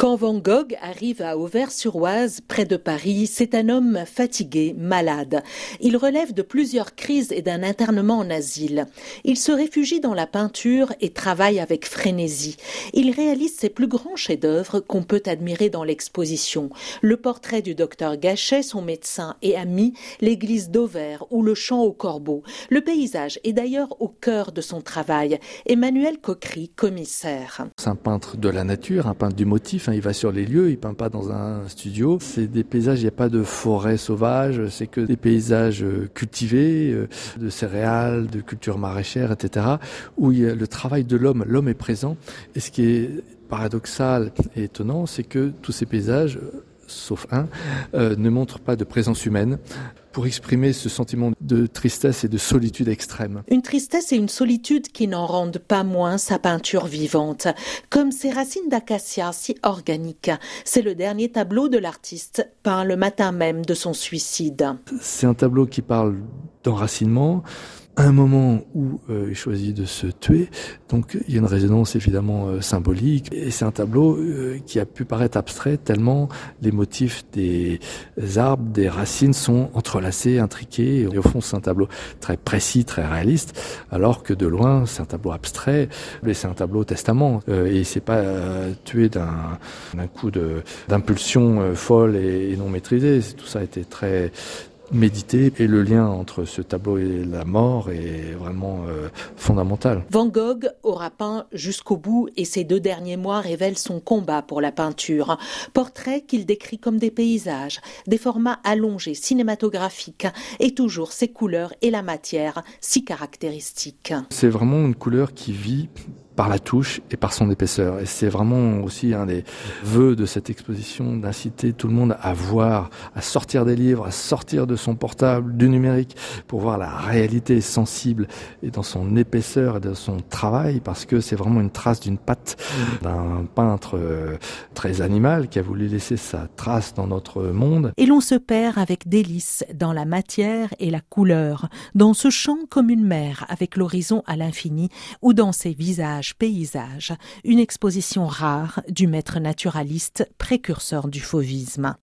Quand Van Gogh arrive à Auvers-sur-Oise, près de Paris, c'est un homme fatigué, malade. Il relève de plusieurs crises et d'un internement en asile. Il se réfugie dans la peinture et travaille avec frénésie. Il réalise ses plus grands chefs-d'œuvre qu'on peut admirer dans l'exposition. Le portrait du docteur Gachet, son médecin et ami, l'église d'Auvers ou le champ au corbeau. Le paysage est d'ailleurs au cœur de son travail. Emmanuel Coquery, commissaire. C'est un peintre de la nature, un peintre du motif il va sur les lieux, il peint pas dans un studio. C'est des paysages, il n'y a pas de forêt sauvage, c'est que des paysages euh, cultivés, euh, de céréales, de cultures maraîchères, etc. Où il y a le travail de l'homme, l'homme est présent. Et ce qui est paradoxal et étonnant, c'est que tous ces paysages sauf un, euh, ne montrent pas de présence humaine pour exprimer ce sentiment de tristesse et de solitude extrême. Une tristesse et une solitude qui n'en rendent pas moins sa peinture vivante, comme ces racines d'acacia si organiques. C'est le dernier tableau de l'artiste, peint le matin même de son suicide. C'est un tableau qui parle d'enracinement, un moment où euh, il choisit de se tuer. Donc il y a une résonance évidemment euh, symbolique. Et c'est un tableau euh, qui a pu paraître abstrait tellement les motifs des arbres, des racines sont entrelacés, intriqués. Et au fond, c'est un tableau très précis, très réaliste, alors que de loin, c'est un tableau abstrait. Mais c'est un tableau testament. et il s'est pas tué d'un coup d'impulsion folle et, et non maîtrisée. Tout ça a été très méditer et le lien entre ce tableau et la mort est vraiment euh, fondamental. Van Gogh aura peint jusqu'au bout et ces deux derniers mois révèlent son combat pour la peinture. Portrait qu'il décrit comme des paysages, des formats allongés, cinématographiques et toujours ces couleurs et la matière si caractéristiques. C'est vraiment une couleur qui vit par la touche et par son épaisseur. Et c'est vraiment aussi un des vœux de cette exposition d'inciter tout le monde à voir, à sortir des livres, à sortir de son portable, du numérique, pour voir la réalité sensible et dans son épaisseur et dans son travail, parce que c'est vraiment une trace d'une patte d'un peintre euh, très animal qui a voulu laisser sa trace dans notre monde. Et l'on se perd avec délice dans la matière et la couleur, dans ce champ comme une mer avec l'horizon à l'infini, ou dans ses visages paysage, une exposition rare du maître naturaliste précurseur du fauvisme.